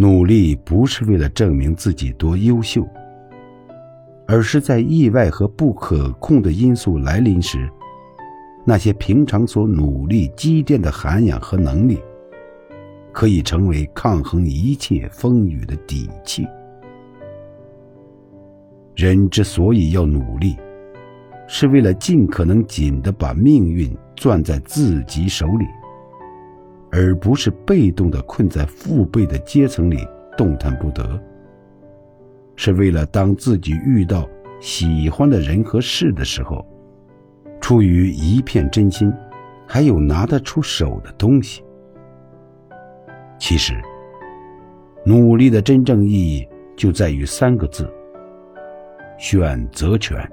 努力不是为了证明自己多优秀，而是在意外和不可控的因素来临时，那些平常所努力积淀的涵养和能力，可以成为抗衡一切风雨的底气。人之所以要努力，是为了尽可能紧的把命运攥在自己手里。而不是被动的困在父辈的阶层里动弹不得，是为了当自己遇到喜欢的人和事的时候，出于一片真心，还有拿得出手的东西。其实，努力的真正意义就在于三个字：选择权。